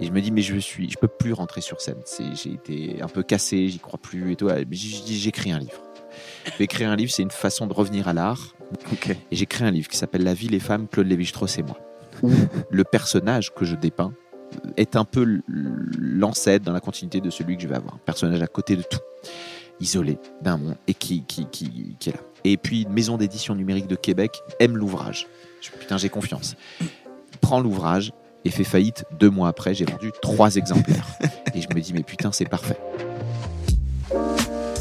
Et je me dis, mais je suis, je peux plus rentrer sur scène. C'est, j'ai été un peu cassé, j'y crois plus et tout. Dit, j'écris un livre. Écrire un livre, c'est une façon de revenir à l'art. Et j'écris un livre qui s'appelle La vie, les femmes, Claude Lévi-Strauss et moi. Le personnage que je dépeins est un peu l'ancêtre dans la continuité de celui que je vais avoir. Un personnage à côté de tout, isolé d'un monde et qui, qui, qui, qui est là. Et puis, une maison d'édition numérique de Québec aime l'ouvrage. Je- Putain, j'ai confiance. Prends l'ouvrage et fait faillite deux mois après. J'ai vendu trois exemplaires. Et je me dis, mais putain, c'est parfait.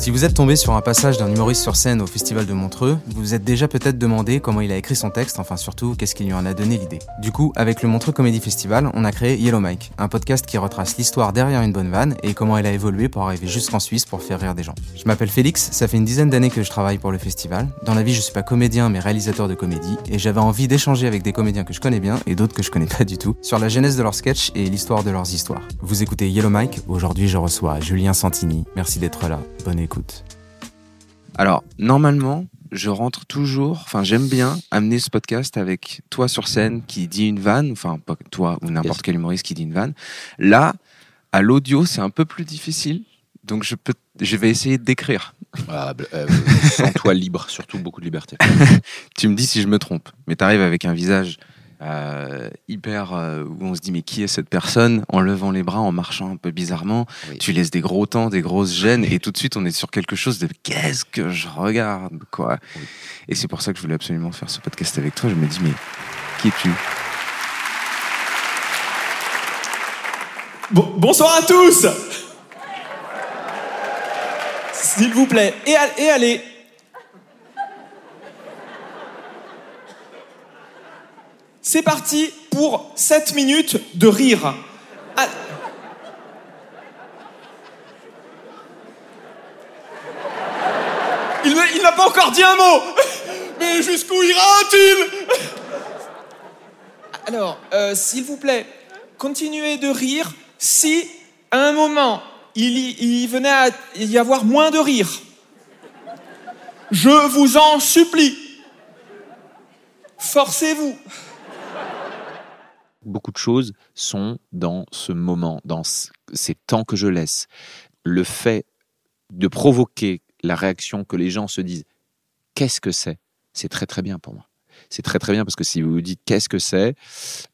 Si vous êtes tombé sur un passage d'un humoriste sur scène au Festival de Montreux, vous vous êtes déjà peut-être demandé comment il a écrit son texte, enfin surtout qu'est-ce qui lui en a donné l'idée. Du coup, avec le Montreux Comedy Festival, on a créé Yellow Mike, un podcast qui retrace l'histoire derrière une bonne vanne et comment elle a évolué pour arriver jusqu'en Suisse pour faire rire des gens. Je m'appelle Félix, ça fait une dizaine d'années que je travaille pour le festival. Dans la vie, je suis pas comédien mais réalisateur de comédie et j'avais envie d'échanger avec des comédiens que je connais bien et d'autres que je connais pas du tout sur la genèse de leurs sketchs et l'histoire de leurs histoires. Vous écoutez Yellow Mike, aujourd'hui je reçois Julien Santini. Merci d'être là, bonne écoute. Alors, normalement, je rentre toujours, enfin, j'aime bien amener ce podcast avec toi sur scène qui dit une vanne, enfin, pas toi ou n'importe Yes. quel humoriste qui dit une vanne. Là, à l'audio, c'est un peu plus difficile. Donc, je, peux, je vais essayer de décrire. Ah, euh, Sens-toi libre, surtout beaucoup de liberté. Tu me dis si je me trompe, mais tu arrives avec un visage euh, hyper euh, où on se dit mais qui est cette personne en levant les bras, en marchant un peu bizarrement. Oui. Tu laisses des gros temps, des grosses gênes et tout de suite on est sur quelque chose de qu'est-ce que je regarde quoi. Oui. Et c'est pour ça que je voulais absolument faire ce podcast avec toi. Je me dis mais qui es-tu? Bon- bonsoir à tous S'il vous plaît, et, et allez C'est parti pour 7 minutes de rire. Ah. Il, n'a pas encore dit un mot Mais jusqu'où ira-t-il? Alors, euh, s'il vous plaît, continuez de rire si, à un moment, il, il venait à y avoir moins de rire. Je vous en supplie. Forcez-vous. Beaucoup de choses sont dans ce moment, dans ce- ces temps que je laisse. Le fait de provoquer la réaction que les gens se disent qu'est-ce que c'est? C'est très très bien pour moi. C'est très très bien parce que si vous vous dites qu'est-ce que c'est,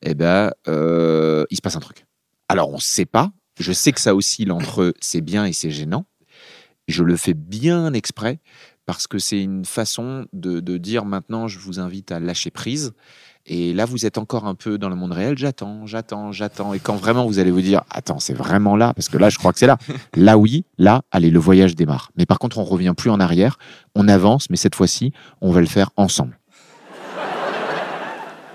eh ben euh, il se passe un truc. Alors on ne sait pas. Je sais que ça oscille entre c'est bien et c'est gênant. Je le fais bien exprès parce que c'est une façon de, de dire maintenant je vous invite à lâcher prise et là, vous êtes encore un peu dans le monde réel. J'attends, j'attends, j'attends. Et quand vraiment vous allez vous dire, attends, c'est vraiment là, parce que là, je crois que c'est là. Là, oui, là, allez, le voyage démarre. Mais par contre, on revient plus en arrière. On avance, mais cette fois-ci, on va le faire ensemble.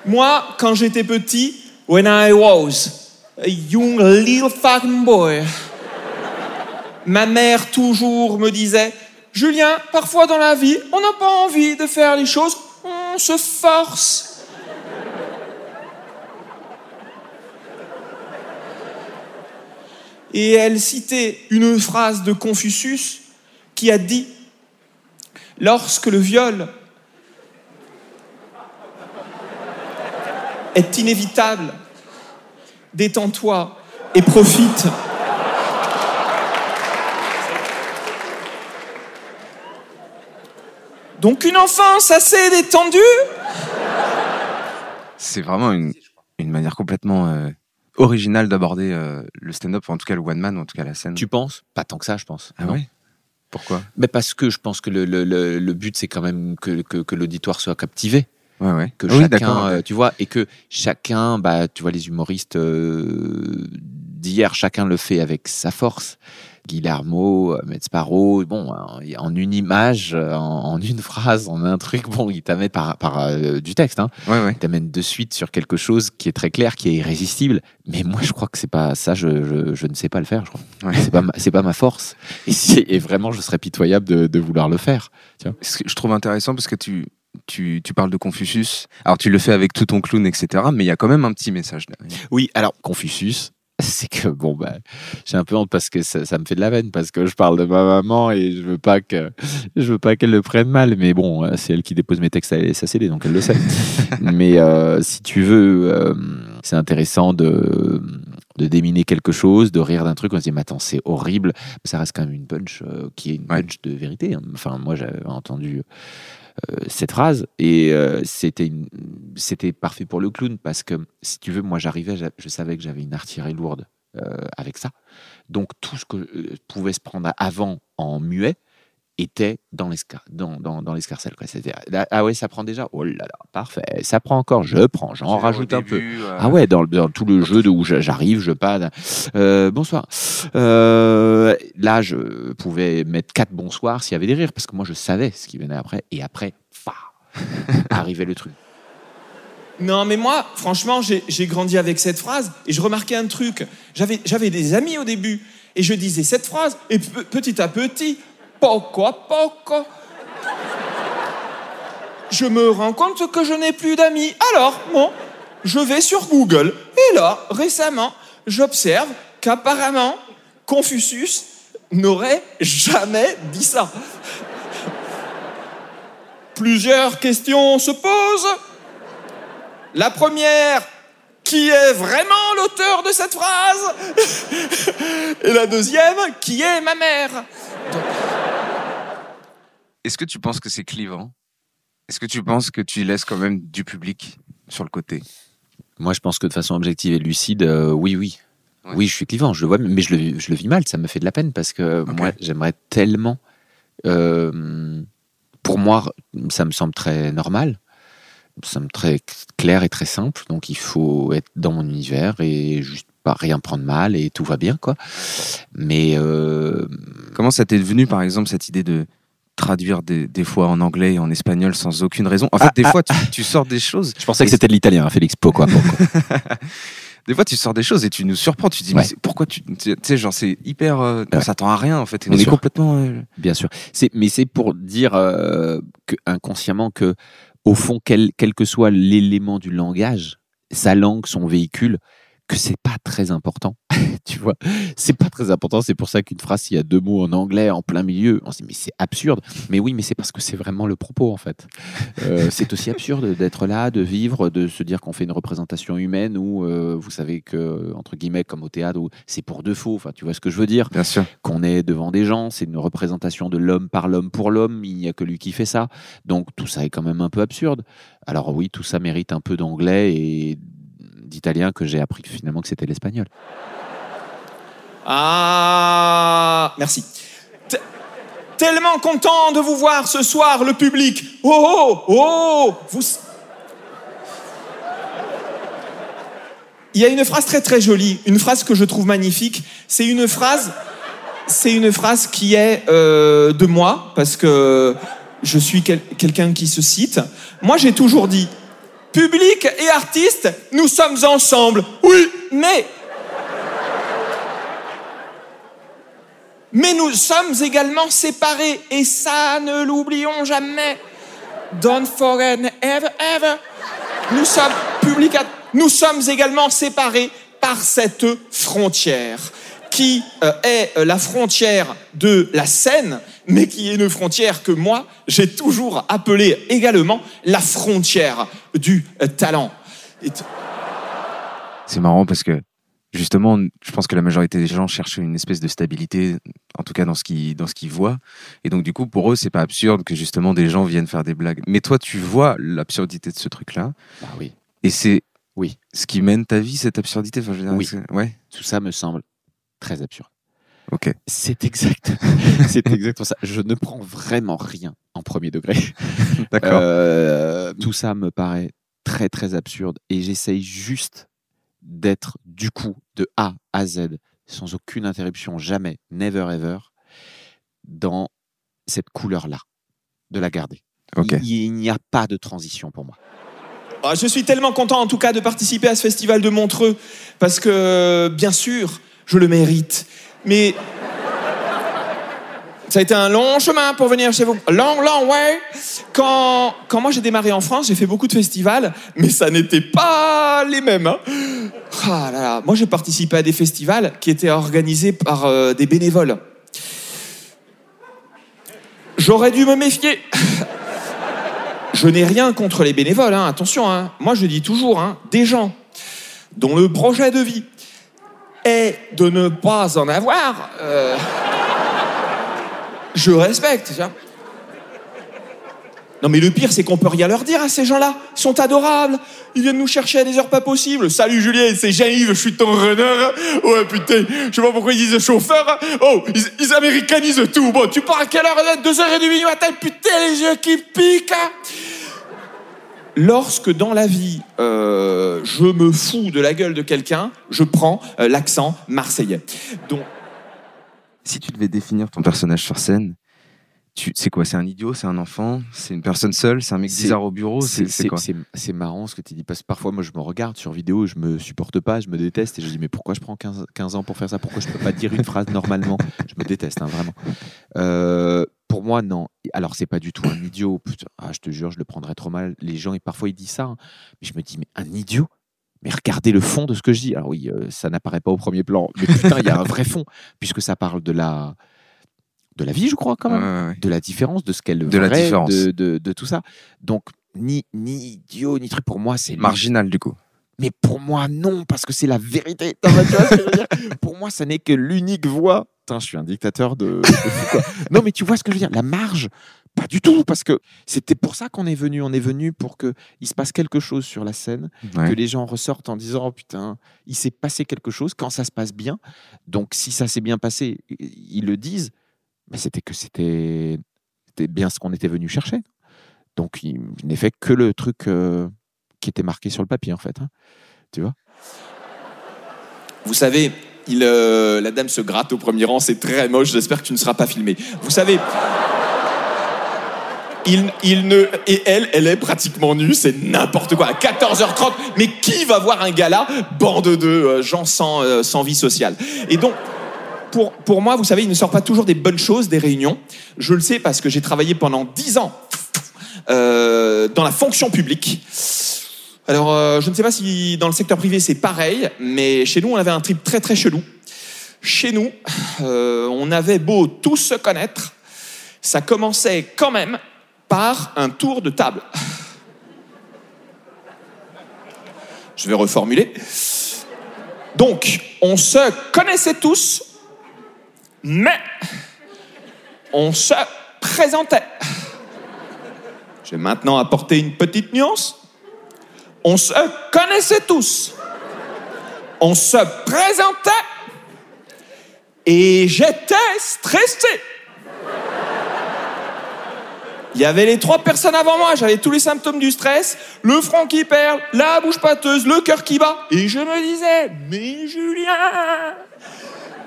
Moi, quand j'étais petit, when I was a young little fucking boy, ma mère toujours me disait Julien, parfois dans la vie, on n'a pas envie de faire les choses, on se force. Et elle citait une phrase de Confucius qui a dit Lorsque le viol est inévitable. Détends-toi et profite. Donc une enfance assez détendue C'est vraiment une, manière complètement euh, originale d'aborder euh, le stand-up, en tout cas le one man, en tout cas la scène. Tu penses? Pas tant que ça, je pense. Ah ouais? Pourquoi? Mais parce que je pense que le, le- le- le but, c'est quand même que, que, que l'auditoire soit captivé. Ouais, ouais. que Ah oui, chacun, euh, tu vois, et que chacun, bah, tu vois, les humoristes euh, d'hier, chacun le fait avec sa force. Guillermo, euh, Metzparo, bon, en, en une image, euh, en, en une phrase, en un truc, bon, il t'amène par, par euh, du texte, hein, Ouais, ouais. il t'amène de suite sur quelque chose qui est très clair, qui est irrésistible. Mais moi, je crois que c'est pas ça, je, je, je ne sais pas le faire, je crois. Ouais. C'est pas, ma- c'est pas ma force. Et, si- et vraiment, je serais pitoyable de, de vouloir le faire. Ce que je trouve intéressant parce que tu, tu, tu parles de Confucius. Alors, tu le fais avec tout ton clown, etc. Mais il y a quand même un petit message derrière. Oui, alors Confucius, c'est que bon bah j'ai un peu honte parce que ça, ça me fait de la veine parce que je parle de ma maman et je veux pas que je veux pas qu'elle le prenne mal mais bon euh, c'est elle qui dépose mes textes à SACD donc elle le sait mais euh, si tu veux euh, c'est intéressant de de déminer quelque chose de rire d'un truc on se dit mais attends c'est horrible ça reste quand même une punch euh, qui est une Ouais. punch de vérité hein. enfin moi j'avais entendu cette phrase et euh, c'était c'était parfait pour le clown parce que si tu veux moi j'arrivais j'a- je savais que j'avais une artillerie lourde euh, avec ça. Donc tout ce que euh, pouvait se prendre avant en muet était dans l'escar dans, dans, dans l'escarcelle quoi c'était là, ah ouais ça prend déjà oh là là parfait ça prend encore je prends j'en rajoute un peu ah ouais, dans, le- dans tout le jeu de où j'arrive, je pas. Euh, bonsoir. Euh, là, je pouvais mettre quatre bonsoirs s'il y avait des rires, parce que moi, je savais ce qui venait après. Et après, fa, arrivait le truc. Non, mais moi, franchement, j'ai j'ai grandi avec cette phrase et je remarquais un truc. J'avais j'avais des amis au début et je disais cette phrase et pe- petit à petit, poco a poco, je me rends compte que je n'ai plus d'amis. Alors, bon, je vais sur Google et là, récemment, j'observe qu'apparemment, Confucius n'aurait jamais dit ça. Plusieurs questions se posent. La première, qui est vraiment l'auteur de cette phrase? Et la deuxième, qui est ma mère? Est-ce que tu penses que c'est clivant? Est-ce que tu penses que tu laisses quand même du public sur le côté? Moi, je pense que de façon objective et lucide, euh, oui, oui. Ouais. Oui, je suis clivant, je le vois, mais je le, vis- je le vis mal, ça me fait de la peine parce que moi, j'aimerais tellement. euh, pour moi, ça me semble très normal, ça me semble très clair et très simple, donc il faut être dans mon univers et juste pas rien prendre mal et tout va bien, quoi. Mais euh, Comment ça t'est venu, par exemple, cette idée de traduire des, des fois en anglais et en espagnol sans aucune raison En fait, Ah, des ah, fois, tu, tu sors des choses. je pensais que c'était de l'italien, hein, Félix Po, quoi. Des fois, tu sors des choses et tu nous surprends. Tu te dis, Ouais. mais pourquoi tu. Tu sais, genre, c'est hyper. euh, on s'attend à rien, en fait. Et Bien on est complètement. euh, Bien sûr. C'est, mais c'est pour dire euh, que, inconsciemment que, au fond, quel, quel que soit l'élément du langage, sa langue, son véhicule, que c'est pas très important. tu vois, c'est pas très important. C'est pour ça qu'une phrase, s'il y a deux mots en anglais en plein milieu, on se dit mais c'est absurde. Mais oui, mais c'est parce que c'est vraiment le propos en fait. Euh, c'est aussi absurde d'être là, de vivre, de se dire qu'on fait une représentation humaine où euh, vous savez que entre guillemets comme au théâtre c'est pour de faux. Enfin, tu vois ce que je veux dire? Bien sûr. qu'on est devant des gens, c'est une représentation de l'homme par l'homme pour l'homme, il n'y a que lui qui fait ça. Donc tout ça est quand même un peu absurde. Alors oui, tout ça mérite un peu d'anglais et d'italien que j'ai appris finalement que c'était l'espagnol. Ah, merci. Tellement content de vous voir ce soir, le public. Oh, oh, oh, vous... Il y a une phrase très très jolie, une phrase que je trouve magnifique. C'est une phrase, c'est une phrase qui est euh, de moi parce que je suis quel- quelqu'un qui se cite. Moi, j'ai toujours dit, public et artiste, nous sommes ensemble. Oui, mais Mais nous sommes également séparés et ça ne l'oublions jamais. Don't forget ever ever. Nous sommes public, nous sommes également séparés par cette frontière qui euh, est euh, la frontière de la scène, mais qui est une frontière que moi j'ai toujours appelée également la frontière du euh, talent. C'est marrant parce que justement, je pense que la majorité des gens cherchent une espèce de stabilité, en tout cas dans ce qu'ils dans ce qu'ils voient. Et donc du coup, pour eux, c'est pas absurde que justement des gens viennent faire des blagues. Mais toi, tu vois l'absurdité de ce truc-là, Ah oui. et c'est Oui. Ce qui mène ta vie, cette absurdité. Enfin, je veux dire, Oui. Ouais. Tout ça me semble très absurde. Ok. C'est exact. c'est exactement ça. Je ne prends vraiment rien en premier degré. D'accord. Euh, tout ça me paraît très très absurde et j'essaye juste d'être du coup de A à Z sans aucune interruption, jamais, never ever, dans cette couleur-là, de la garder. ok. Il, il n'y a pas de transition pour moi. Ah, Je suis tellement content en tout cas de participer à ce festival de Montreux parce que bien sûr, je le mérite. Mais ça a été un long chemin pour venir chez vous. Long, long way. Quand, quand moi j'ai démarré en France, j'ai fait beaucoup de festivals, mais ça n'était pas les mêmes. hein. Ah là là. Moi j'ai participé à des festivals qui étaient organisés par euh, des bénévoles. J'aurais dû me méfier. Je n'ai rien contre les bénévoles, hein, attention. hein. Moi, je dis toujours, des gens dont le projet de vie est de ne pas en avoir, euh, je respecte. tu. Non, mais le pire, c'est qu'on peut rien leur dire à ces gens-là. Ils sont adorables. Ils viennent nous chercher à des heures pas possibles. Salut Julien, c'est Jean-Yves, je suis ton runner. Ouais, putain, je sais pas pourquoi ils disent chauffeur. Oh, ils, ils américanisent tout. Bon, tu pars à quelle heure 2h30 du matin, putain, les yeux qui piquent. Lorsque dans la vie, euh, je me fous de la gueule de quelqu'un, je prends euh, l'accent marseillais. Donc, Si tu devais définir ton personnage sur scène, tu, c'est quoi? C'est un idiot? C'est un enfant? C'est une personne seule? C'est un mec bizarre au bureau? C'est quoi? c'est- c'est marrant ce que tu dis parce que parfois moi je me regarde sur vidéo, je me supporte pas, je me déteste et je dis mais pourquoi je prends 15, 15 ans pour faire ça? Pourquoi je peux pas dire une phrase normalement? Je me déteste hein, vraiment. Euh, pour moi non. Alors c'est pas du tout un idiot. Putain, ah, je te jure, je le prendrais trop mal. Les gens et parfois ils disent ça, hein. mais je me dis mais un idiot? Mais regardez le fond de ce que je dis. Alors oui, euh, ça n'apparaît pas au premier plan, mais putain, il y a un vrai fond, puisque ça parle de la, de la vie, je crois, quand même Ouais, ouais, ouais. de la différence, de ce qu'elle De la différence. de, de- de tout ça. Donc, ni, ni idiot, ni truc, pour moi, c'est Marginal, du coup. Mais pour moi, non, parce que c'est la vérité. Non, mais tu vois ce que je veux dire? Pour moi, ça n'est que l'unique voie. Putain, je suis un dictateur de. Non, mais tu vois ce que je veux dire La marge, pas du tout, parce que c'était pour ça qu'on est venu. On est venu pour que il se passe quelque chose sur la scène, Ouais. que les gens ressortent en disant oh putain, il s'est passé quelque chose quand ça se passe bien. Donc si ça s'est bien passé, ils le disent. Mais c'était que c'était c'était bien ce qu'on était venu chercher. Donc il n'est fait que le truc euh, qui était marqué sur le papier en fait. hein. Tu vois? Vous savez, euh, la dame se gratte au premier rang, c'est très moche, j'espère que tu ne seras pas filmé. Vous savez, il, il ne, et elle, elle est pratiquement nue, c'est n'importe quoi, à 14h30. Mais qui va voir un gala Bande de euh, gens sans, euh, sans vie sociale? Et donc, pour, pour moi, vous savez, il ne sort pas toujours des bonnes choses des réunions. Je le sais parce que j'ai travaillé pendant 10 ans dans la fonction publique. Alors, euh, je ne sais pas si dans le secteur privé c'est pareil, mais chez nous, on avait un trip très très chelou. Chez nous, euh, on avait beau tous se connaître, ça commençait quand même par un tour de table. Je vais reformuler. Donc, on se connaissait tous, mais on se présentait. Je vais maintenant apporter une petite nuance. On se connaissait tous. On se présentait. Et j'étais stressé. Il y avait les trois personnes avant moi, j'avais tous les symptômes du stress, le front qui perle, la bouche pâteuse, le cœur qui bat. Et je me disais, mais Julien,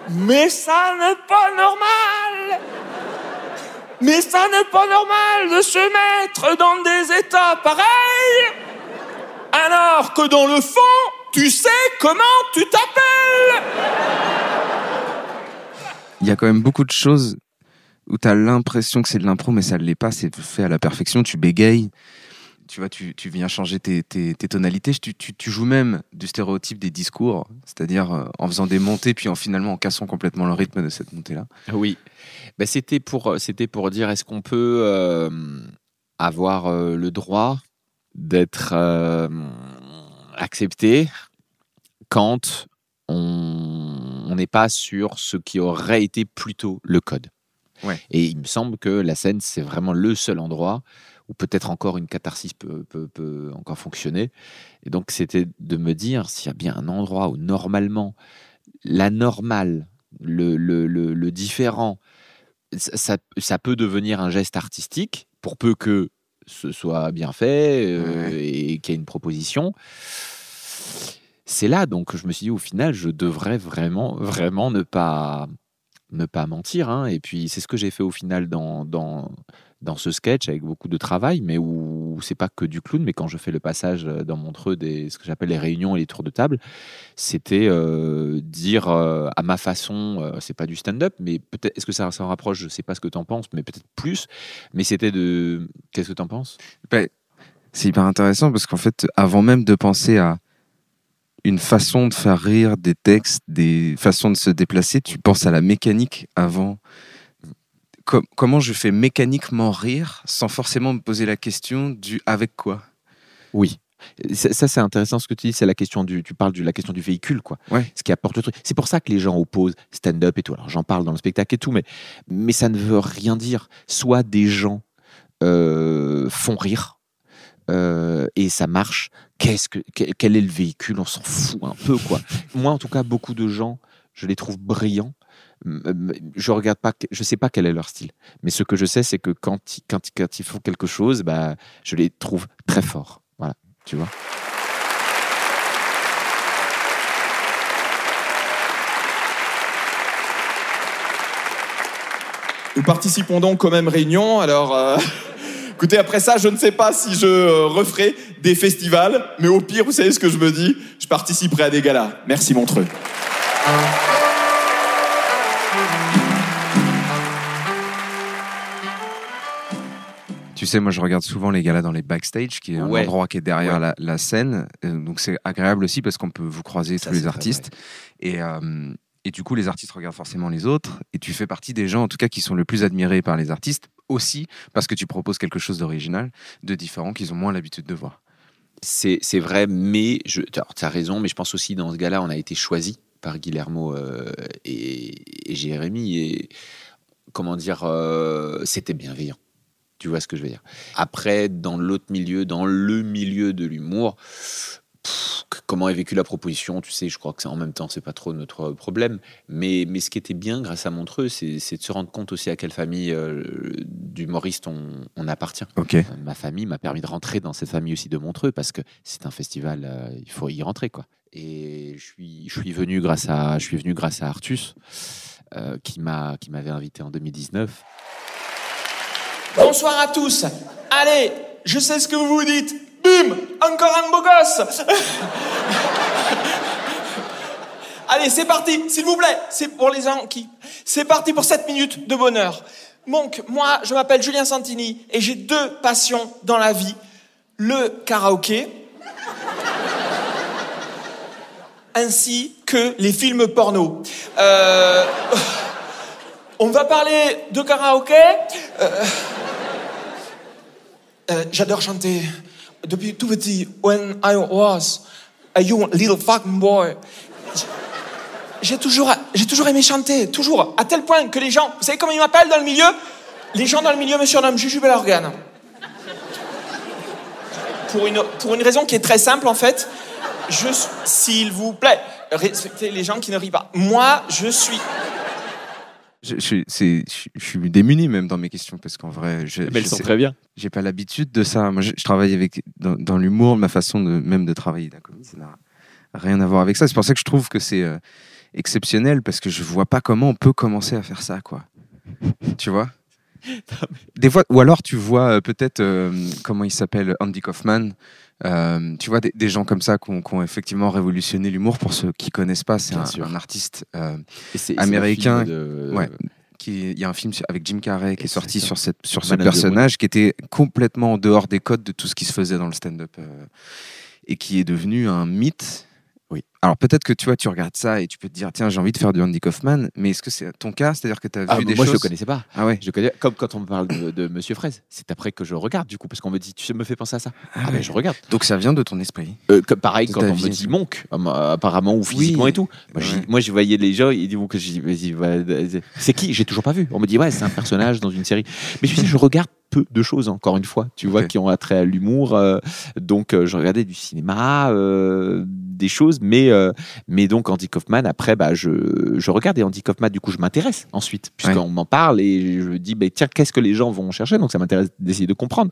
mais ça n'est pas normal. Mais ça n'est pas normal de se mettre dans des états pareils. Alors que dans le fond, tu sais comment tu t'appelles. Il y a quand même beaucoup de choses où tu as l'impression que c'est de l'impro, mais ça ne l'est pas. C'est fait à la perfection. Tu bégayes. Tu vois, tu, tu viens changer tes, tes- tes tonalités. Tu, tu- tu joues même du stéréotype des discours, c'est-à-dire euh, en faisant des montées, puis en finalement en cassant complètement le rythme de cette montée-là. Oui. Ben, c'était pour c'était pour dire est-ce qu'on peut euh, avoir euh, le droit d'être euh, accepté quand on n'est pas sur ce qui aurait été plutôt le code. Ouais. Et il me semble que la scène c'est vraiment le seul endroit ou peut-être encore une catharsis peut, peut- peut encore fonctionner. Et donc, c'était de me dire s'il y a bien un endroit où normalement la normale, le, le, le- le différent, ça- ça peut devenir un geste artistique, pour peu que ce soit bien fait euh, Ouais. et qu'il y ait une proposition. C'est là, donc, je me suis dit, au final, je devrais vraiment, vraiment ne pas, ne pas mentir. hein. Et puis, c'est ce que j'ai fait au final dans, dans, dans ce sketch avec beaucoup de travail, mais où c'est pas que du clown, mais quand je fais le passage euh, dans Montreux des ce que j'appelle les réunions et les tours de table, c'était euh, dire euh, à ma façon, euh, c'est pas du stand-up, mais peut-être, est-ce que ça s'en rapproche? Je sais pas ce que tu en penses, mais peut-être plus. Mais c'était de. Qu'est-ce que tu en penses C'est hyper intéressant parce qu'en fait, avant même de penser à une façon de faire rire, des textes, des façons de se déplacer, tu penses à la mécanique avant. Com- comment je fais mécaniquement rire sans forcément me poser la question du avec quoi? Oui. Ça, ça, c'est intéressant ce que tu dis, c'est la question du, tu parles de la question du véhicule, quoi. Ouais. Ce qui apporte le truc. C'est pour ça que les gens opposent stand-up et tout. Alors j'en parle dans le spectacle et tout, mais, mais ça ne veut rien dire. Soit des gens euh, font rire euh, et ça marche. Qu'est-ce que, quel, quel est le véhicule? On s'en fout un peu, quoi. Moi, en tout cas, beaucoup de gens, je les trouve brillants. Je regarde pas, je sais pas quel est leur style, mais ce que je sais, c'est que quand ils font quelque chose, bah, je les trouve très forts. Voilà, tu vois. Nous participons donc aux mêmes réunions. Alors, euh, écoutez, après ça, je ne sais pas si je euh, referai des festivals, mais au pire, vous savez ce que je me dis? Je participerai à des galas. Merci Montreux. Sais, moi je regarde souvent les galas dans les backstage, qui est un Ouais. endroit qui est derrière Ouais. la, la scène. Euh, donc c'est agréable aussi parce qu'on peut vous croiser Ça, tous les artistes. Et, euh, et du coup, les artistes regardent forcément les autres. Et tu fais partie des gens, en tout cas, qui sont le plus admirés par les artistes. Aussi parce que tu proposes quelque chose d'original, de différent, qu'ils ont moins l'habitude de voir. C'est vrai, mais tu as raison, mais je pense aussi dans ce gars-là, on a été choisi par Guillermo euh, et, et Jérémy. Et comment dire, euh, c'était bienveillant. Tu vois ce que je veux dire Après, dans l'autre milieu, dans le milieu de l'humour, comment est vécue la proposition Tu sais, je crois que ça, en même temps, c'est pas trop notre problème. Mais, mais ce qui était bien grâce à Montreux, c'est de se rendre compte aussi à quelle famille euh, d'humoristes on, on appartient. Ok. Euh, ma famille m'a permis de rentrer dans cette famille aussi de Montreux parce que c'est un festival, euh, il faut y rentrer quoi. Et je suis, je suis venu grâce à, je suis venu grâce à Artus euh, qui m'a, qui m'avait invité en 2019. Bonsoir à tous. Allez, je sais ce que vous vous dites. Bim, encore un beau gosse. Allez, c'est parti, s'il vous plaît. C'est pour les gens qui. C'est parti pour 7 minutes de bonheur. Donc, moi, je m'appelle Julien Santini et j'ai deux passions dans la vie le karaoké ainsi que les films porno. Euh, on va parler de karaoké. Euh, euh, J'adore chanter. Depuis tout petit, when I was a young little fucking boy, j'ai toujours, j'ai toujours aimé chanter, toujours, à tel point que les gens, vous savez comment ils m'appellent dans le milieu? Les gens dans le milieu me surnomment Juju Belorgane. Pour une, pour une raison qui est très simple en fait. Je, s'il vous plaît, respectez les gens qui ne rient pas. Moi, je suis Je, je suis- je- démuni même dans mes questions parce qu'en vrai, je, Mais elles je sont sais- très bien. j'ai pas l'habitude de ça. Moi, je, travaille avec dans, dans l'humour, ma façon de même de travailler la comédie, ça n'a rien à voir avec ça. C'est pour ça que je trouve que c'est euh, exceptionnel parce que je vois pas comment on peut commencer à faire ça, quoi. tu vois? Des fois, ou alors tu vois euh, peut-être euh, comment il s'appelle Andy Kaufman. Euh, tu vois des, des gens comme ça qui ont, effectivement révolutionné l'humour. Pour ceux qui connaissent pas, c'est un, artiste euh, Et Américain, le film de- ouais. qui il y a un film avec Jim Carrey qui est sorti sur cette sur ce personnage qui était complètement en dehors des codes de tout ce qui se faisait dans le stand-up euh, et qui est devenu un mythe Oui. Alors peut-être que tu vois, tu regardes ça et tu peux te dire, tiens, j'ai envie de faire du Andy Kaufman, mais est-ce que c'est ton cas? C'est-à-dire que tu as Ah, vu des moi, choses je le connaissais pas. Ah ouais. Je connais, comme quand on me parle de, de Monsieur Fraise, c'est après que je regarde du coup, parce qu'on me dit, tu me fais penser à ça. Ah, ouais. ben je regarde. Donc ça vient de ton esprit. Euh, comme- pareil De quand on vie me dit. Monk, euh, apparemment ou physiquement Oui. et tout. Moi, Ouais. moi, je voyais les gens, ils disent que c'est qui? J'ai toujours pas vu. On me dit ouais, c'est un personnage dans une série. Mais tu sais, je regarde peu de choses encore une fois, tu vois, qui ont attrait à l'humour. euh, donc, euh, je regardais du cinéma, euh, des choses, mais euh, mais donc Andy Kaufman. Après, bah, je je regarde et Andy Kaufman. Du coup, je m'intéresse ensuite, puisqu'on m'en parle et je me dis, bah, tiens, qu'est-ce que les gens vont chercher? Donc, ça m'intéresse d'essayer de comprendre.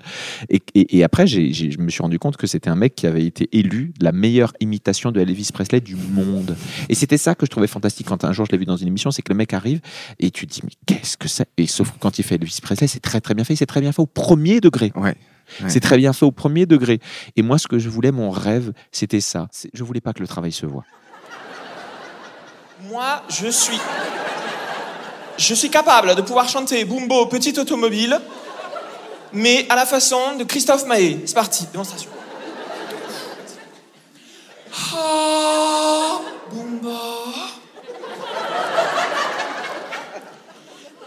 Et, et, et après, j'ai, j'ai- je me suis rendu compte que c'était un mec qui avait été élu la meilleure imitation de Elvis Presley du monde. Et c'était ça que je trouvais fantastique quand un jour je l'ai vu dans une émission, c'est que le mec arrive et tu te dis, mais qu'est-ce que c'est? Et sauf que quand il fait Elvis Presley, c'est très très bien fait, c'est très bien fait au premier degré. Ouais. Ouais. C'est très bien fait au premier degré. Et moi, ce que je voulais, mon rêve, c'était ça. Je voulais pas que le travail se voit. Moi, je suis. Je suis capable de pouvoir chanter Bumbo Petite Automobile, mais à la façon de Christophe Maé. C'est parti, démonstration. Ah, Bumbo.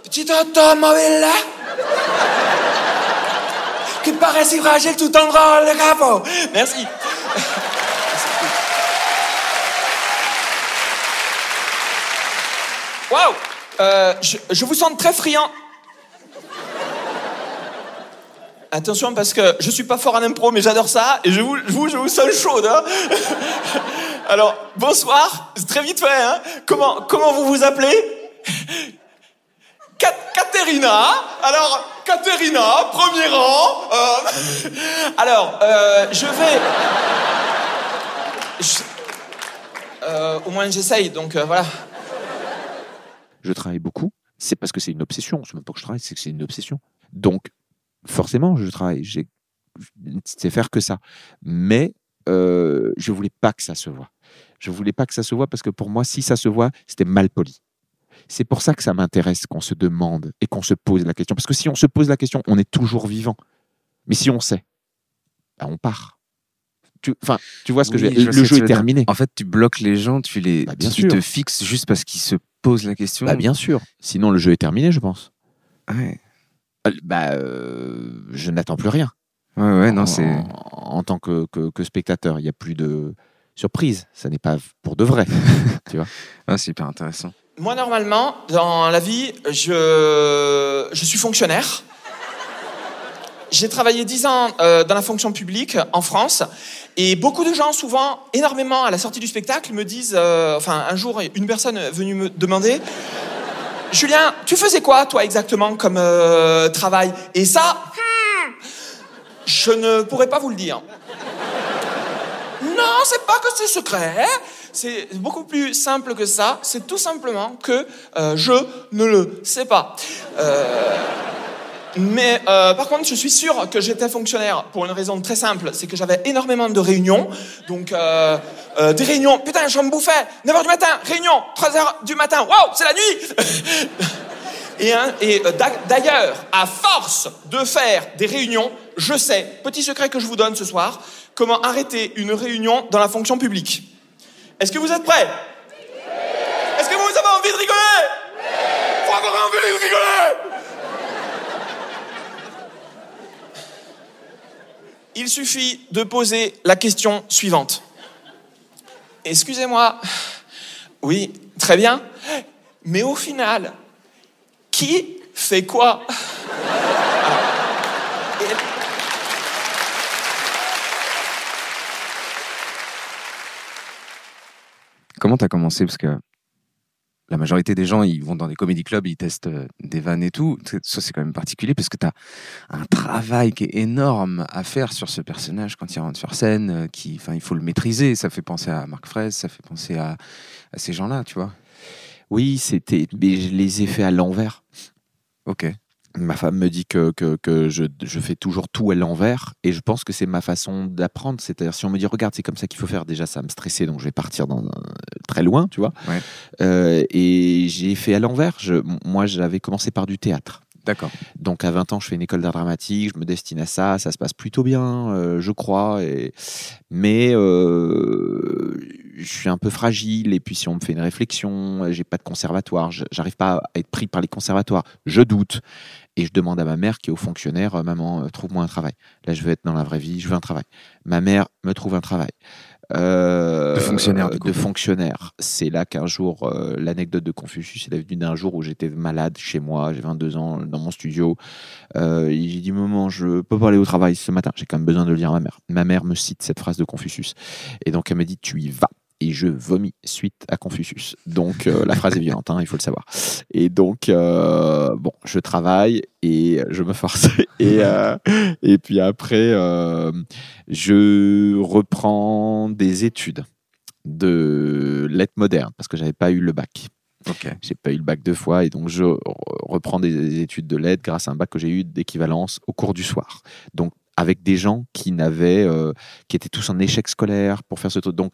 Petite automobile qui paraît si fragile tout en drôle de capot. Merci. Waouh Euh, je, vous sens très friand. Attention parce que je suis pas fort en impro, mais j'adore ça et je vous, je vous, je vous sens chaude. hein. Alors bonsoir, très vite fait. Hein. Comment, comment vous vous appelez? Kat- Katerina. Alors Katerina, premier rang. Euh, alors euh, je vais. je- euh, au moins j'essaye, donc voilà. je travaille beaucoup, c'est parce que c'est une obsession. C'est même pas que je travaille, c'est que c'est une obsession. Donc, forcément, je travaille. J'ai, c'est faire que ça. Mais je voulais pas que ça se voit. Je voulais pas que ça se voit parce que pour moi, si ça se voit, c'était mal poli. C'est pour ça que ça m'intéresse qu'on se demande et qu'on se pose la question. Parce que si on se pose la question, on est toujours vivant. Mais si on sait, bah, on part. Tu, enfin, tu vois ce que Oui, je dire? vois Le jeu tu est terminé. En fait, tu bloques les gens, tu les, Bah, bien tu sûr. te fixes juste parce qu'ils se posent la question. Bah, bien sûr. Sinon, le jeu est terminé, je pense. Ouais. Euh, Bah, euh, je n'attends plus rien. Ouais, ouais, non, en, c'est. en tant que, que- que spectateur. Il n'y a plus de surprise. Ça n'est pas pour de vrai. Ah, c'est hyper intéressant. Moi, normalement, dans la vie, je, je suis fonctionnaire. J'ai travaillé 10 ans euh, dans la fonction publique en France. Et beaucoup de gens, souvent, énormément à la sortie du spectacle, me disent... euh, enfin, un jour, une personne est venue me demander... Julien, tu faisais quoi, toi, exactement, comme euh, travail? Et ça, je ne pourrais pas vous le dire. Non, c'est pas que c'est secret. C'est beaucoup plus simple que ça. C'est tout simplement que euh, je ne le sais pas. Euh, mais euh, par contre, je suis sûr que j'étais fonctionnaire pour une raison très simple, c'est que j'avais énormément de réunions. Donc, des réunions, putain, je me bouffais, 9h du matin, réunion, 3h du matin, waouh, c'est la nuit Et, hein, d'ailleurs, à force de faire des réunions, je sais, petit secret que je vous donne ce soir, comment arrêter une réunion dans la fonction publique. Est-ce que vous êtes prêts? Est-ce que vous avez envie de rigoler? Faut avoir envie de rigoler Il suffit de poser la question suivante. Excusez-moi. Oui, très bien. Mais au final, qui fait quoi? Comment t'as commencé? Parce que la majorité des gens, ils vont dans des comédie clubs, ils testent euh, des vannes et tout. Ça, c'est quand même particulier parce que t'as un travail qui est énorme à faire sur ce personnage quand il rentre sur scène. euh, Qui, enfin, il faut le maîtriser. Ça fait penser à Marc Fraisse, ça fait penser à, à ces gens-là, tu vois. Oui, c'était. Mais je les ai fait à l'envers. Ok. Ma femme me dit que, que, que je, je fais toujours tout à l'envers et je pense que c'est ma façon d'apprendre. C'est-à-dire, si on me dit, regarde, c'est comme ça qu'il faut faire, déjà, ça me stresser, donc je vais partir dans, un- très loin, tu vois. Ouais. Euh, et j'ai fait à l'envers. Moi, j'avais commencé par du théâtre. D'accord. Donc à 20 ans, je fais une école d'art dramatique, je me destine à ça, ça se passe plutôt bien, euh, je crois. Et... Mais euh, je suis un peu fragile et puis si on me fait une réflexion, j'ai pas de conservatoire, je- j'arrive pas à être pris par les conservatoires, je doute et je demande à ma mère qui est au fonctionnaire, euh, maman, euh, trouve-moi un travail. Là, je veux être dans la vraie vie, je veux un travail. Ma mère me trouve un travail. Euh, De fonctionnaire, de fonctionnaire. C'est là qu'un jour, euh, l'anecdote de Confucius, est venue d'un jour où j'étais malade chez moi, j'ai 22 ans, dans mon studio. Euh, j'ai dit, maman, je peux pas aller au travail ce matin. J'ai quand même besoin de le dire à ma mère. Ma mère me cite cette phrase de Confucius. Et donc, elle me dit, tu y vas. Et je vomis suite à Confucius. Donc, euh, la phrase est violente, hein, il faut le savoir. Et donc, euh, bon, je travaille et je me force. Et, euh, et puis après, je reprends des études de lettres modernes parce que j'avais pas eu le bac. Ok. J'ai pas eu le bac deux fois et donc je re- reprends des études de lettres grâce à un bac que j'ai eu d'équivalence au cours du soir. Donc avec des gens qui n'avaient, qui étaient tous en échec scolaire pour faire ce truc. Donc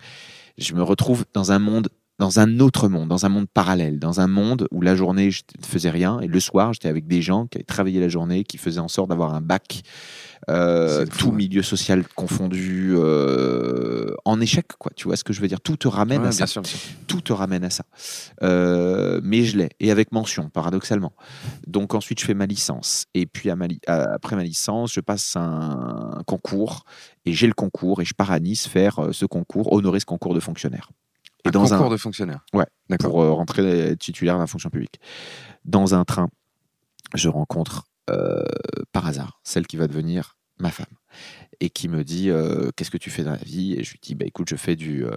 je me retrouve dans un monde, dans un autre monde, dans un monde parallèle, dans un monde où la journée je ne faisais rien et le soir j'étais avec des gens qui avaient travaillé la journée, qui faisaient en sorte d'avoir un bac, euh, fou, tout milieu social confondu, euh, en échec quoi. Tu vois ce que je veux dire? Tout te ramène Ouais, à ça sûr, tout te ramène à ça. Euh, mais je l'ai, et avec mention, paradoxalement. Donc ensuite, je fais ma licence. Et puis à ma li- à- après ma licence, je passe un concours, et j'ai le concours, et je pars à Nice faire ce concours, honorer ce concours de fonctionnaire. Et Un dans concours un, de fonctionnaire. Ouais, D'accord. pour euh, rentrer titulaire de la fonction publique. Dans un train, je rencontre euh, par hasard celle qui va devenir ma femme et qui me dit euh, qu'est-ce que tu fais dans la vie? Et je lui dis bah écoute je fais du euh,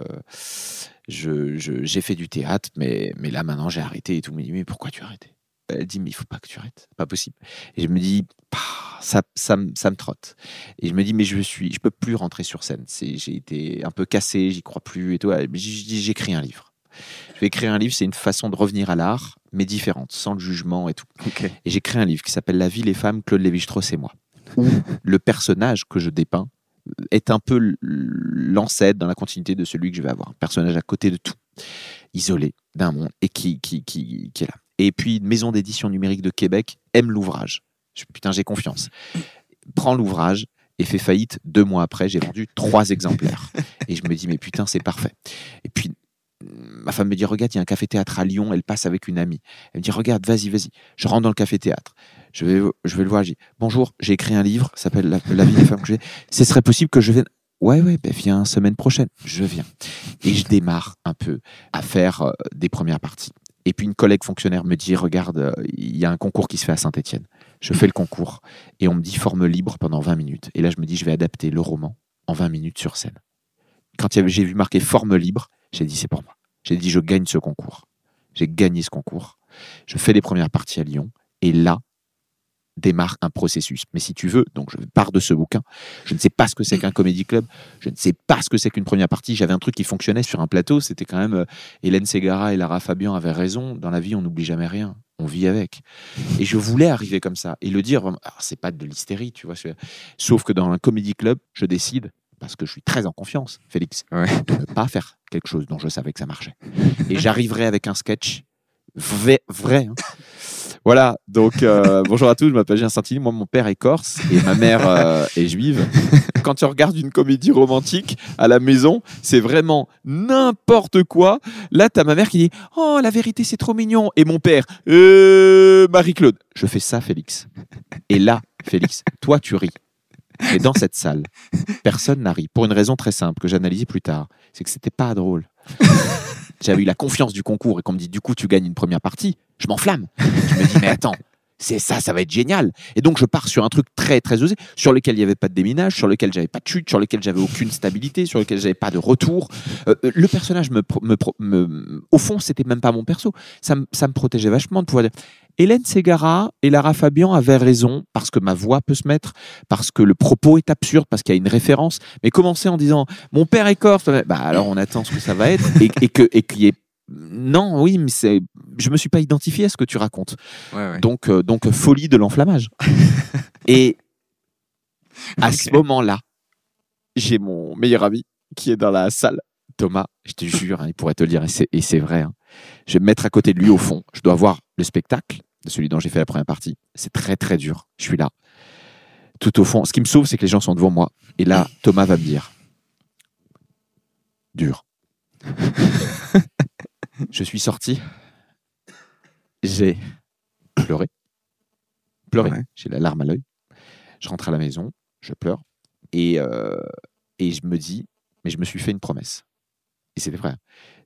je, je- j'ai fait du théâtre mais mais là maintenant j'ai arrêté et tout me dit mais pourquoi tu as arrêté? Elle dit mais il faut pas que tu arrêtes pas possible et je me dis ça ça, me- ça me trotte et je me dis mais je suis je peux plus rentrer sur scène c'est j'ai été un peu cassé j'y crois plus et tout j'écris un livre je vais écrire un livre, c'est une façon de revenir à l'art, mais différente, sans le jugement et tout. Et créé un livre qui s'appelle La vie, les femmes, Claude Lévi-Strauss et moi. Où le personnage que je dépeins est un peu l'ancêtre dans la continuité de celui que je vais avoir. Un personnage à côté de tout, isolé d'un monde et qui, qui, qui, qui est là. Et puis, une maison d'édition numérique de Québec aime l'ouvrage. Putain, j'ai confiance. Prends l'ouvrage et fait faillite deux mois après. J'ai vendu trois exemplaires. Et je me dis, mais putain, c'est parfait. Et puis, ma femme me dit regarde il y a un café théâtre à Lyon elle passe avec une amie elle me dit regarde vas-y vas-y je rentre dans le café théâtre je vais je vais le voir je dis bonjour j'ai écrit un livre ça s'appelle la, La vie des femmes que j'ai ce serait possible que je vienne ouais ouais ben viens semaine prochaine je viens et je démarre un peu à faire euh, des premières parties et puis une collègue fonctionnaire me dit regarde il y a un concours qui se fait à Saint-Étienne je fais le concours et on me dit forme libre pendant 20 minutes et là je me dis je vais adapter le roman en 20 minutes sur scène quand j'ai vu marqué forme libre j'ai dit c'est pour moi. J'ai dit je gagne ce concours. J'ai gagné ce concours. Je fais les premières parties à Lyon et là démarre un processus. Mais si tu veux, donc je pars de ce bouquin. Je ne sais pas ce que c'est qu'un comédie club. Je ne sais pas ce que c'est qu'une première partie. J'avais un truc qui fonctionnait sur un plateau. C'était quand même euh, Hélène Ségara et Lara Fabian avaient raison. Dans la vie, on n'oublie jamais rien. On vit avec. Et je voulais arriver comme ça et le dire. c'est pas de l'hystérie, tu vois. Sauf que dans un comédie club, je décide parce que je suis très en confiance, Félix, Ouais. de ne pas faire quelque chose dont je savais que ça marchait. Et j'arriverai avec un sketch vrai. vrai hein. Voilà, donc euh, bonjour à tous, je m'appelle Jean Santini, moi mon père est corse et ma mère euh, est juive. Quand tu regardes une comédie romantique à la maison, c'est vraiment n'importe quoi. Là, t'as ma mère qui dit Oh, la vérité, c'est trop mignon. Et mon père, Euh, Marie-Claude. Je fais ça, Félix. Et là, Félix, toi, tu ris. Et dans cette salle, personne n'a ri. Pour une raison très simple que j'analysais plus tard. C'est que c'était pas drôle. J'avais eu la confiance du concours et qu'on me dit du coup tu gagnes une première partie. Je m'enflamme. Je me dis mais attends, c'est ça, ça va être génial. Et donc je pars sur un truc très très osé, sur lequel il n'y avait pas de déminage, sur lequel j'avais pas de chute, sur lequel j'avais aucune stabilité, sur lequel j'avais pas de retour. Euh, euh, le personnage me, me, me- au fond c'était même pas mon perso. Ça, me- ça me protégeait vachement de pouvoir dire. Hélène Ségara et Lara Fabian avaient raison parce que ma voix peut se mettre, parce que le propos est absurde, parce qu'il y a une référence. Mais commencer en disant mon père est corse, bah alors on attend ce que ça va être et, et qu'il ait non, oui, mais c'est. Je me suis pas identifié à ce que tu racontes. Ouais, ouais. Donc, euh, donc folie de l'enflammage. et à ce moment-là, j'ai mon meilleur ami qui est dans la salle, Thomas. Je te jure, hein, il pourrait te le dire, et c'est- et c'est vrai. hein. Je vais me mettre à côté de lui au fond. Je dois voir le spectacle de celui dont j'ai fait la première partie. C'est très très dur. Je suis là. Tout au fond. Ce qui me sauve, c'est que les gens sont devant moi. Et là, Thomas va me dire dur. je suis sorti. J'ai pleuré. Pleuré. Ouais. J'ai la larme à l'œil. Je rentre à la maison, je pleure. Et, euh, et je me dis, mais je me suis fait une promesse. Et c'était vrai.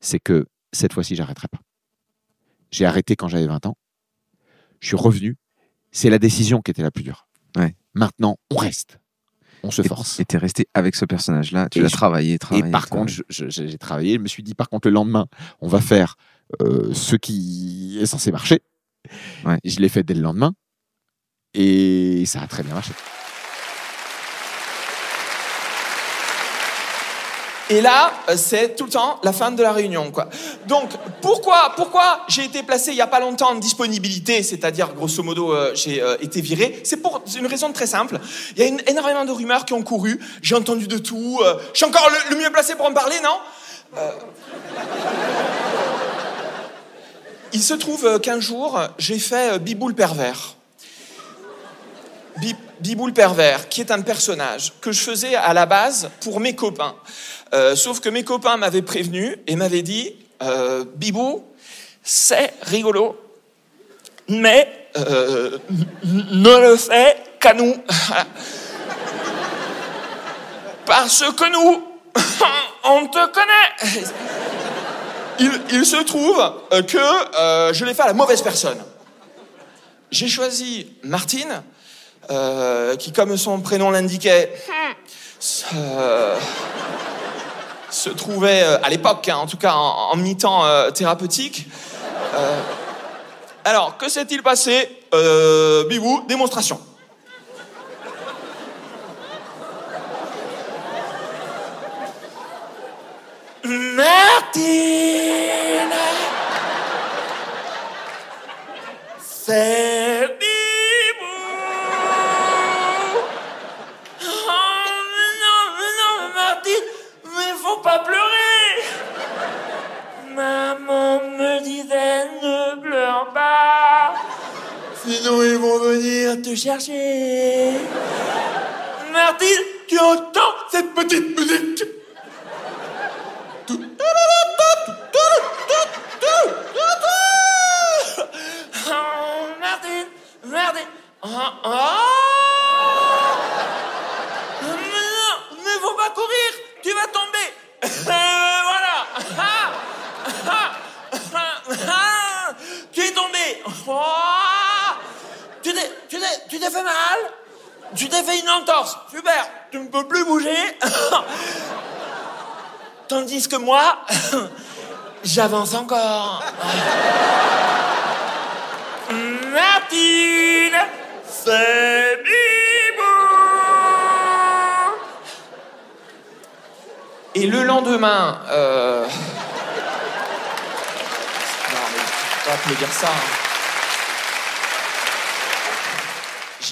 C'est que cette fois-ci, j'arrêterai pas. J'ai arrêté quand j'avais 20 ans. Je suis revenu. C'est la décision qui était la plus dure. Ouais. Maintenant, on reste. On se force. Et t'es resté avec ce personnage-là, tu l'as travaillé, travaillé. Et par travaillé. contre, j'ai travaillé. Je me suis dit, par contre, le lendemain, on va faire euh, ce qui est censé marcher. Ouais. Je l'ai fait dès le lendemain. Et ça a très bien marché. Et là, euh, c'est tout le temps la fin de la réunion, quoi. Donc, pourquoi, pourquoi j'ai été placé il y a pas longtemps en disponibilité, c'est-à-dire grosso modo euh, j'ai euh, été viré? C'est pour une raison très simple. Il y a énormément de rumeurs qui ont couru. J'ai entendu de tout. euh, je suis encore le, le mieux placé pour en parler, non? Il se trouve qu'un jour, j'ai fait Biboule pervers. Bi- Biboule pervers, qui est un personnage que je faisais à la base pour mes copains. Euh, sauf que mes copains m'avaient prévenu et m'avaient dit euh, Bibou, c'est rigolo, mais euh, ne le fais qu'à nous. Parce que nous, on te connaît. Il, se trouve que je l'ai fait à la mauvaise personne. J'ai choisi Martine, euh, qui, comme son prénom l'indiquait, se trouvait euh, à l'époque, hein, en tout cas en, mi-temps euh, thérapeutique. Alors, que s'est-il passé Bibou, démonstration. Martine C'est ils vont venir te chercher. Martine, tu entends cette petite musique? Oh, Martine, Martine. Ah, ah. Mais non, mais faut pas courir, tu vas tomber. Euh, voilà. Ah, ah, ah, ah. Tu es tombé. Oh. Tu t'es, tu t'es, tu fait mal Tu t'es fait une entorse. Super. Tu ne peux plus bouger. Tandis que moi, j'avance encore. Martine, c'est Bibou. Et le lendemain, euh... non mais faut pas applaudir ça. hein.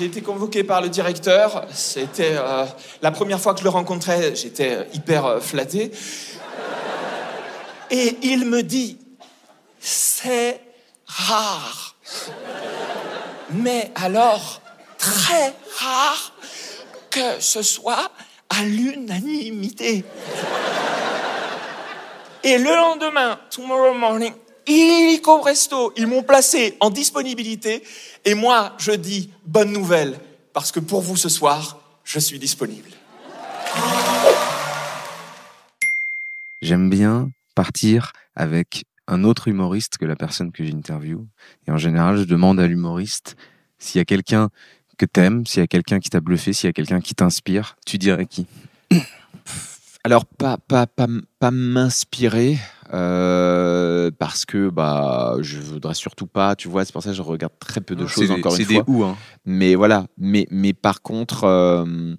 J'ai été convoqué par le directeur. C'était euh, la première fois que je le rencontrais. J'étais euh, hyper euh, flatté. Et il me dit, c'est rare. Mais alors, très rare que ce soit à l'unanimité. Et le lendemain, tomorrow morning, illico presto, ils m'ont placé en disponibilité. Et moi, je dis bonne nouvelle, parce que pour vous ce soir, je suis disponible. J'aime bien partir avec un autre humoriste que la personne que j'interviewe. Et en général, je demande à l'humoriste s'il y a quelqu'un que t'aimes, s'il y a quelqu'un qui t'a bluffé, s'il y a quelqu'un qui t'inspire, tu dirais qui? Alors, pas, pas, pas, pas m'inspirer, euh, parce que bah, je voudrais surtout pas, tu vois, c'est pour ça que je regarde très peu de choses, encore une des fois. ou, hein. Mais voilà, mais, mais par contre, euh,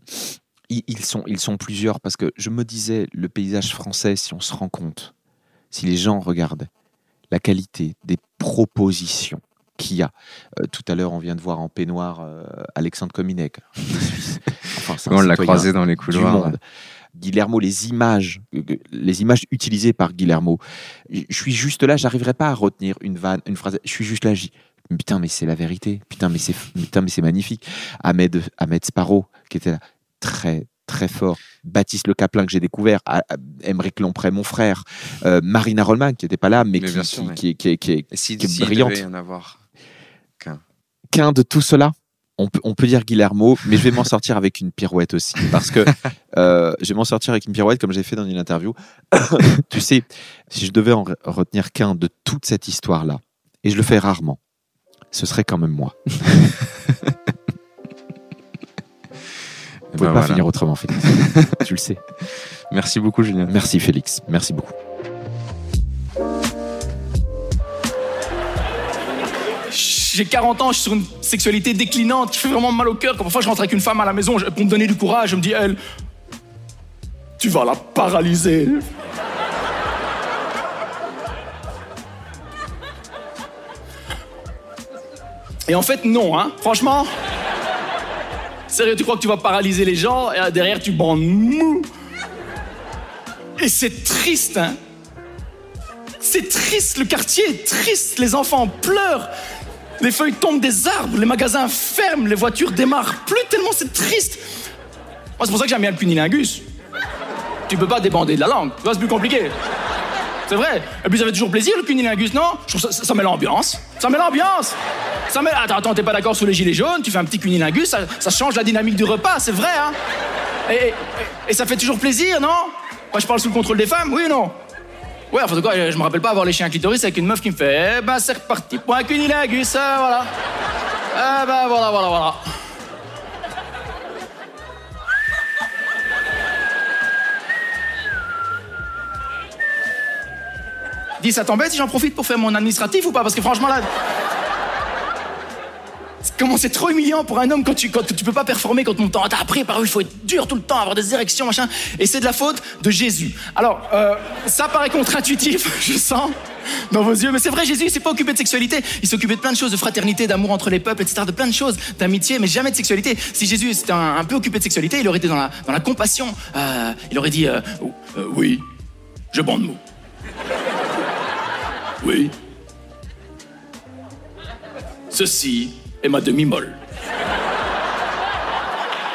ils, ils sont, ils sont plusieurs, parce que je me disais, le paysage français, si on se rend compte, si les gens regardent la qualité des propositions qu'il y a. Euh, tout à l'heure, on vient de voir en peignoir Alexandre Suisse. Enfin, On l'a croisé dans les du couloirs. Guillermo, les images, euh, les images utilisées par Guillermo. Je suis juste là, j'arriverai pas à retenir une vanne, une phrase. Je suis juste là, je dis, putain, mais c'est la vérité. Putain, mais c'est, putain, mais c'est magnifique. Ahmed, Ahmed Sparrow, qui était là, très, très forts. Baptiste Le Caplin que j'ai découvert, à- à- Émeric Lompré, mon frère, euh, Marina Rollman qui n'était pas là, mais, Mais qui, sûr, qui- qui est- qui est- qui est Et si, qui est s'il brillante. devait y en avoir qu'un. qu'un de tout cela? On peut, on peut dire Guillermo, mais je vais m'en sortir avec une pirouette aussi. Parce que euh, je vais m'en sortir avec une pirouette, comme j'ai fait dans une interview. tu sais, si je devais en re- retenir qu'un de toute cette histoire-là, et je le fais rarement, ce serait quand même moi. Vous pouvez ben pas voilà. finir autrement, Félix. tu le sais. Merci beaucoup, Julien. Merci, Félix. Merci beaucoup. J'ai 40 ans, je suis sur une sexualité déclinante qui fait vraiment mal au cœur. Quand parfois je rentre avec une femme à la maison pour me donner du courage, je me dis, elle, tu vas la paralyser. Et en fait, non, hein. Franchement. Sérieux, tu crois que tu vas paralyser les gens et derrière tu bandes mou. Et c'est triste, hein. C'est triste, le quartier triste, les enfants pleurent, les feuilles tombent des arbres, les magasins ferment, les voitures démarrent plus tellement c'est triste. Moi, c'est pour ça que j'aime bien le cunilingus. Tu peux pas débander de la langue, c'est plus compliqué. C'est vrai. Et puis ça fait toujours plaisir le cunilingus, non? Ça, met l'ambiance. Ça met l'ambiance. Ça met. Attends, attends, t'es pas d'accord sur les gilets jaunes? Tu fais un petit cunilingus, ça, change la dynamique du repas, c'est vrai, hein et- et ça fait toujours plaisir, non? Moi, je parle sous le contrôle des femmes, oui ou non? Ouais, enfin, de quoi, je me rappelle pas avoir léché un clitoris avec une meuf qui me fait Eh ben, c'est reparti pour un hein, voilà. Ah ben, voilà, voilà, voilà. Dis, ça t'embête si j'en profite pour faire mon administratif ou pas? Parce que franchement, là. Comment c'est trop humiliant pour un homme quand tu, quand tu peux pas performer quand on t'a appris par où il faut être dur tout le temps, avoir des érections, machin. Et c'est de la faute de Jésus. Alors, euh, ça paraît contre-intuitif, je sens, dans vos yeux. Mais c'est vrai, Jésus, il s'est pas occupé de sexualité. Il s'occupait de plein de choses, de fraternité, d'amour entre les peuples, etc. De plein de choses, d'amitié, mais jamais de sexualité. Si Jésus s'était un, peu occupé de sexualité, il aurait été dans la, dans la compassion. Euh, il aurait dit euh, Oh, Oui, je bande mou. Oui. Ceci est ma demi-molle.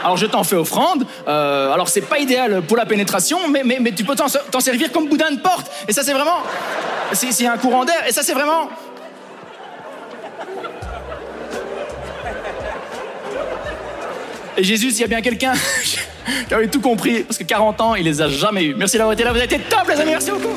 Alors je t'en fais offrande. Euh, alors c'est pas idéal pour la pénétration, mais, mais, mais tu peux t'en servir comme boudin de porte. Et ça c'est vraiment... C'est un courant d'air. Et ça c'est vraiment... Et Jésus, s'il y a bien quelqu'un qui avait tout compris, parce que 40 ans, il les a jamais eu. Merci d'avoir été là, vous avez été top les amis, merci beaucoup.